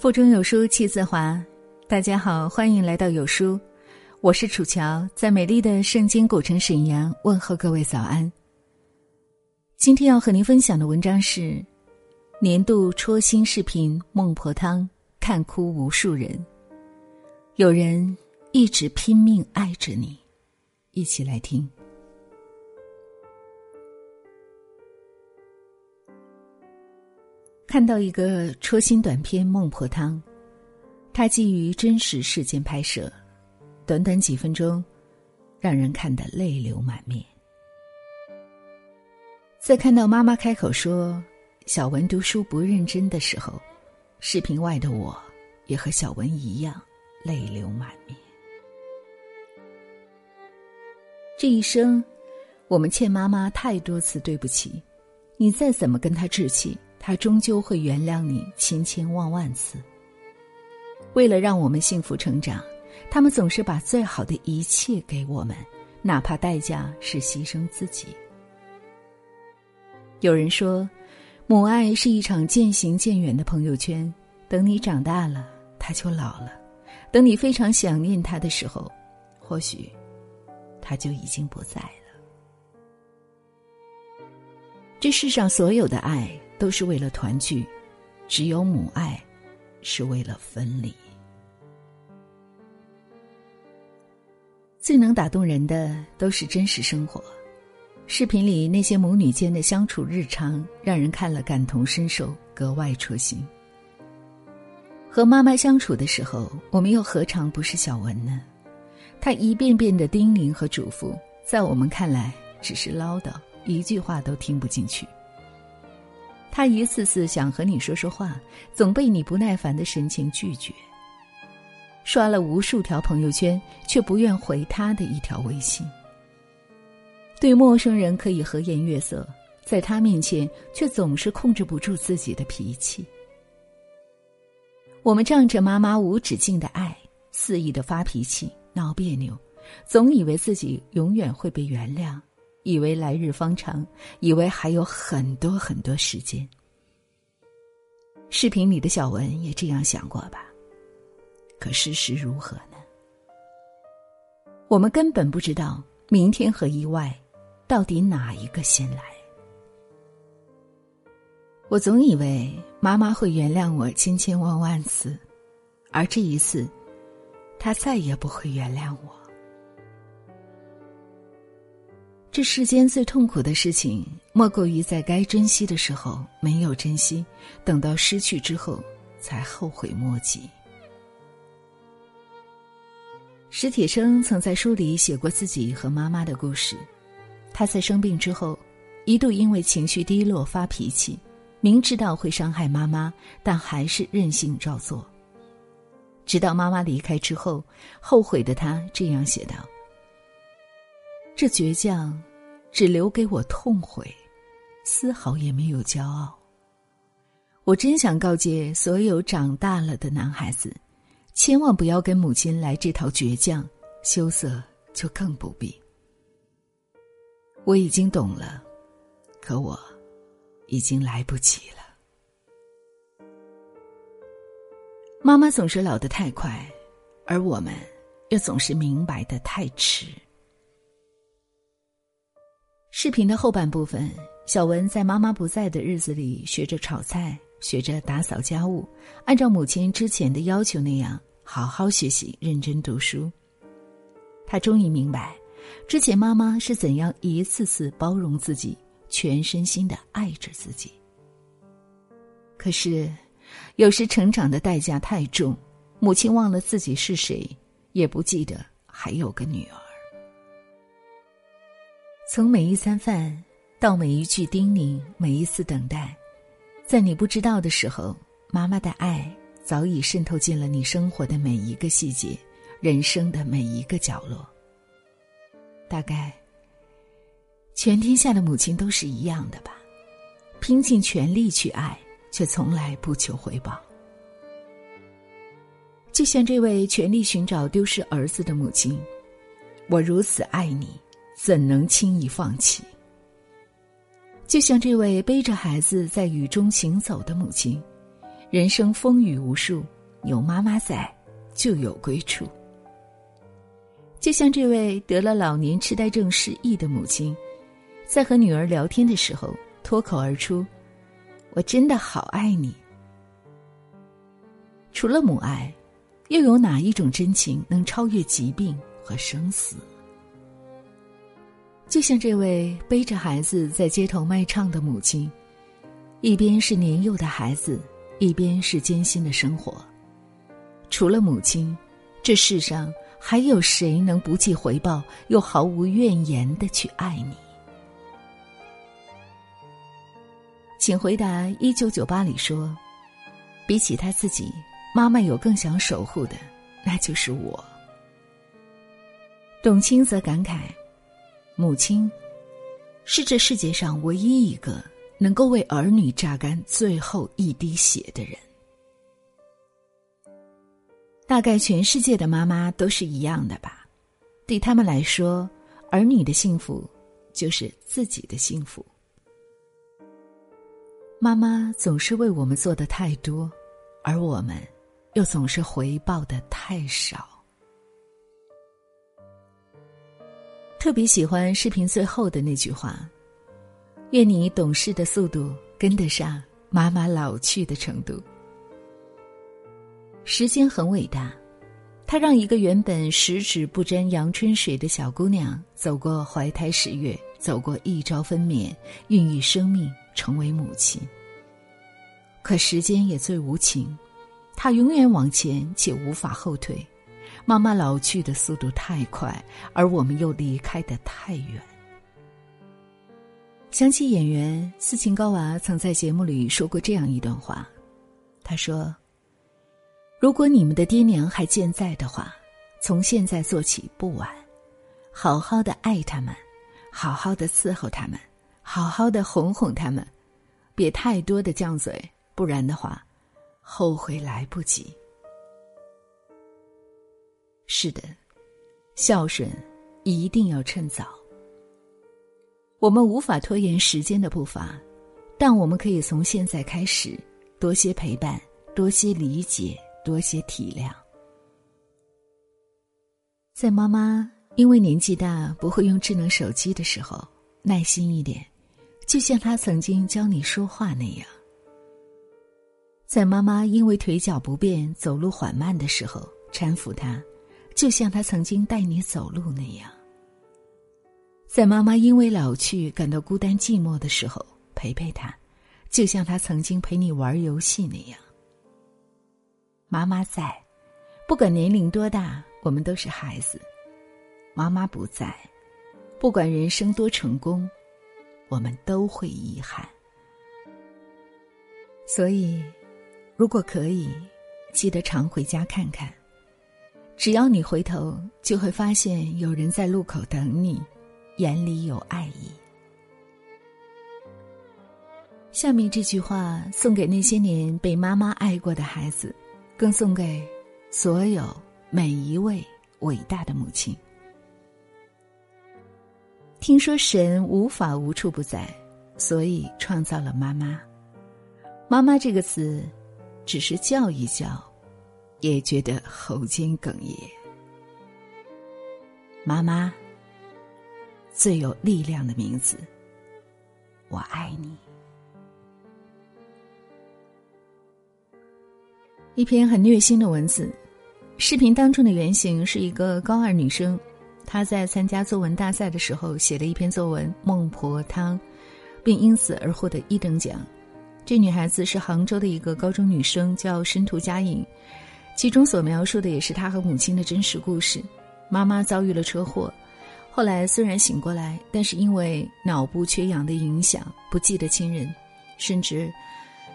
腹中有书气自华，大家好，欢迎来到有书，我是楚乔，在美丽的圣经古城沈阳问候各位早安。今天要和您分享的文章是年度戳心视频《孟婆汤》，看哭无数人。有人一直拼命爱着你，一起来听。看到一个戳心短片《孟婆汤》，它基于真实事件拍摄，短短几分钟，让人看得泪流满面。在看到妈妈开口说小文读书不认真的时候，视频外的我也和小文一样泪流满面。这一生，我们欠妈妈太多次对不起，你再怎么跟她置气。他终究会原谅你千千万万次。为了让我们幸福成长，他们总是把最好的一切给我们，哪怕代价是牺牲自己。有人说，母爱是一场渐行渐远的朋友圈，等你长大了，他就老了；等你非常想念他的时候，或许他就已经不在了。这世上所有的爱。都是为了团聚，只有母爱是为了分离。最能打动人的都是真实生活，视频里那些母女间的相处日常，让人看了感同身受，格外戳心。和妈妈相处的时候，我们又何尝不是小文呢？她一遍遍的叮咛和嘱咐，在我们看来只是唠叨，一句话都听不进去。他一次次想和你说说话，总被你不耐烦的神情拒绝。刷了无数条朋友圈，却不愿回他的一条微信。对陌生人可以和颜悦色，在他面前却总是控制不住自己的脾气。我们仗着妈妈无止境的爱，肆意的发脾气、闹别扭，总以为自己永远会被原谅。以为来日方长，以为还有很多很多时间。视频里的小文也这样想过吧？可事实如何呢？我们根本不知道明天和意外，到底哪一个先来。我总以为妈妈会原谅我千千万万次，而这一次，她再也不会原谅我。这世间最痛苦的事情，莫过于在该珍惜的时候没有珍惜，等到失去之后才后悔莫及。史铁生曾在书里写过自己和妈妈的故事。他在生病之后，一度因为情绪低落发脾气，明知道会伤害妈妈，但还是任性照做。直到妈妈离开之后，后悔的他这样写道。这倔强，只留给我痛悔，丝毫也没有骄傲。我真想告诫所有长大了的男孩子，千万不要跟母亲来这套倔强，羞涩就更不必。我已经懂了，可我已经来不及了。妈妈总是老得太快，而我们又总是明白的太迟。视频的后半部分，小文在妈妈不在的日子里学着炒菜，学着打扫家务，按照母亲之前的要求那样好好学习、认真读书。他终于明白，之前妈妈是怎样一次次包容自己，全身心的爱着自己。可是，有时成长的代价太重，母亲忘了自己是谁，也不记得还有个女儿。从每一餐饭，到每一句叮咛，每一次等待，在你不知道的时候，妈妈的爱早已渗透进了你生活的每一个细节，人生的每一个角落。大概，全天下的母亲都是一样的吧，拼尽全力去爱，却从来不求回报。就像这位全力寻找丢失儿子的母亲，我如此爱你。怎能轻易放弃？就像这位背着孩子在雨中行走的母亲，人生风雨无数，有妈妈在，就有归处。就像这位得了老年痴呆症失忆的母亲，在和女儿聊天的时候脱口而出：“我真的好爱你。”除了母爱，又有哪一种真情能超越疾病和生死？就像这位背着孩子在街头卖唱的母亲，一边是年幼的孩子。一边是艰辛的生活，除了母亲，这世上还有谁能不计回报又毫无怨言的去爱你？请回答。一九九八里说，比起他自己，妈妈有更想守护的，那就是我。董卿则感慨，母亲是这世界上唯一一个。能够为儿女榨干最后一滴血的人，大概全世界的妈妈都是一样的吧。对他们来说，儿女的幸福就是自己的幸福。妈妈总是为我们做的太多，而我们又总是回报的太少。特别喜欢视频最后的那句话。愿你懂事的速度跟得上妈妈老去的程度。时间很伟大，它让一个原本十指不沾阳春水的小姑娘走过怀胎十月，走过一朝分娩，孕育生命，成为母亲。可时间也最无情，它永远往前且无法后退。妈妈老去的速度太快，而我们又离开的太远。想起演员斯琴高娃曾在节目里说过这样一段话，他说：“如果你们的爹娘还健在的话，从现在做起不晚，好好的爱他们，好好的伺候他们，好好的哄哄他们，别太多的犟嘴，不然的话，后悔来不及。”是的，孝顺一定要趁早。我们无法拖延时间的步伐，但我们可以从现在开始，多些陪伴，多些理解，多些体谅。在妈妈因为年纪大不会用智能手机的时候，耐心一点，就像她曾经教你说话那样；在妈妈因为腿脚不便走路缓慢的时候，搀扶她，就像他曾经带你走路那样。在妈妈因为老去感到孤单寂寞的时候，陪陪她，就像她曾经陪你玩游戏那样。妈妈在，不管年龄多大，我们都是孩子；妈妈不在，不管人生多成功，我们都会遗憾。所以，如果可以，记得常回家看看。只要你回头，就会发现有人在路口等你。眼里有爱意。下面这句话送给那些年被妈妈爱过的孩子，更送给所有每一位伟大的母亲。听说神无法无处不在，所以创造了妈妈。妈妈这个词，只是叫一叫，也觉得喉间哽咽。妈妈。最有力量的名字，我爱你。一篇很虐心的文字，视频当中的原型是一个高二女生，她在参加作文大赛的时候写了一篇作文《孟婆汤》，并因此而获得一等奖。这女孩子是杭州的一个高中女生，叫申屠佳颖，其中所描述的也是她和母亲的真实故事。妈妈遭遇了车祸。后来虽然醒过来，但是因为脑部缺氧的影响，不记得亲人，甚至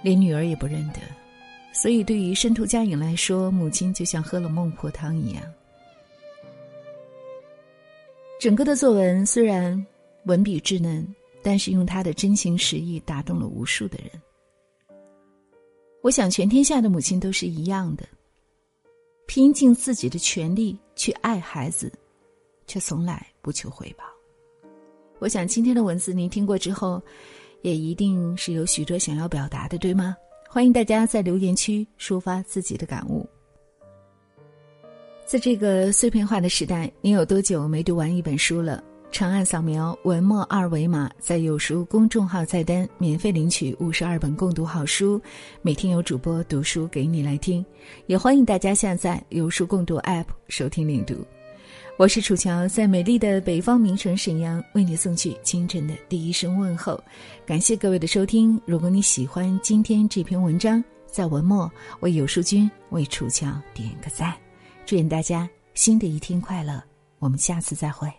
连女儿也不认得。所以对于申屠佳颖来说，母亲就像喝了孟婆汤一样。整个的作文虽然文笔稚嫩，但是用他的真情实意打动了无数的人。我想，全天下的母亲都是一样的，拼尽自己的全力去爱孩子。却从来不求回报。我想今天的文字您听过之后，也一定是有许多想要表达的，对吗？欢迎大家在留言区抒发自己的感悟。在这个碎片化的时代，你有多久没读完一本书了？长按扫描文末二维码，在有书公众号菜单免费领取五十二本共读好书，每天有主播读书给你来听。也欢迎大家下载有书共读 App 收听领读。我是楚乔，在美丽的北方名城沈阳为你送去清晨的第一声问候。感谢各位的收听。如果你喜欢今天这篇文章，在文末为有书君为楚乔点个赞。祝愿大家新的一天快乐。我们下次再会。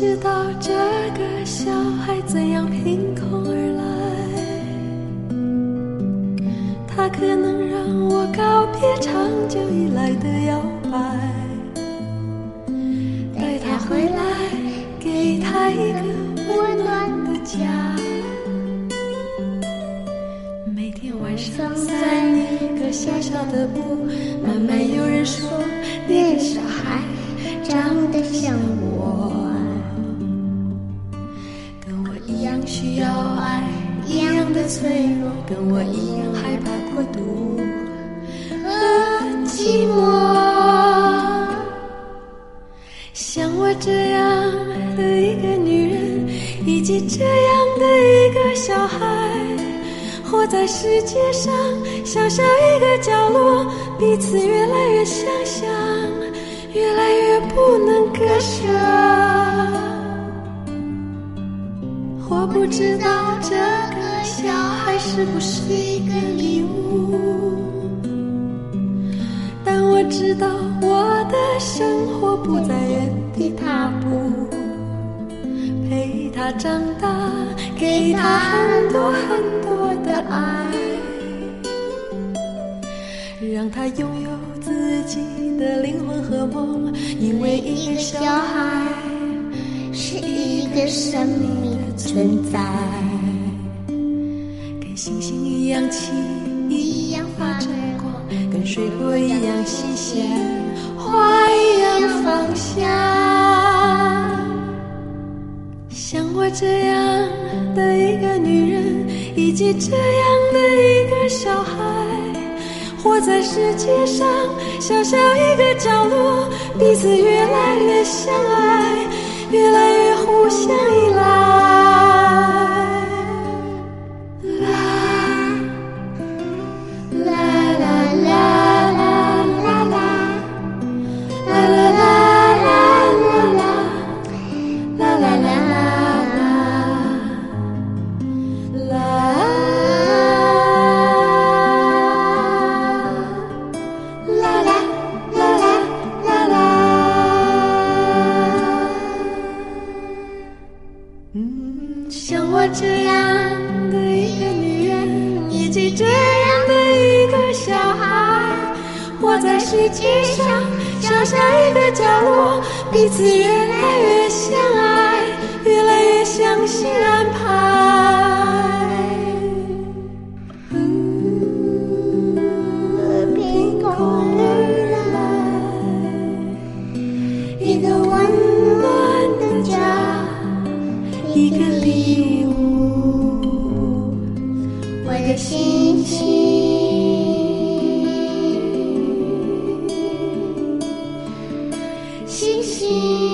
知道这个小孩怎样凭空而来，他可能让我告别长久以来的摇摆，带他回来，给他一个温暖的家。每天晚上散一个小小的步，慢慢有人说那个小孩长得像我。需要爱一样的脆弱，跟我一样害怕孤独和寂寞。像我这样的一个女人，以及这样的一个小孩，活在世界上小小一个角落，彼此越来越相像，越来越不能割舍。我不知道这个小孩是不是一个礼物，但我知道我的生活不在原地踏步，陪他长大，给他很多很多的爱，让他拥有自己的灵魂和梦，因为一个小孩是一个生命。存在，跟星星一样轻，一样发着光，跟水果一样新鲜，花一样芳香。像我这样的一个女人，以及这样的一个小孩，活在世界上小小一个角落，彼此越来越相爱，越来越互相依赖。的角落，彼此越来越相爱，越来越相信安排。心。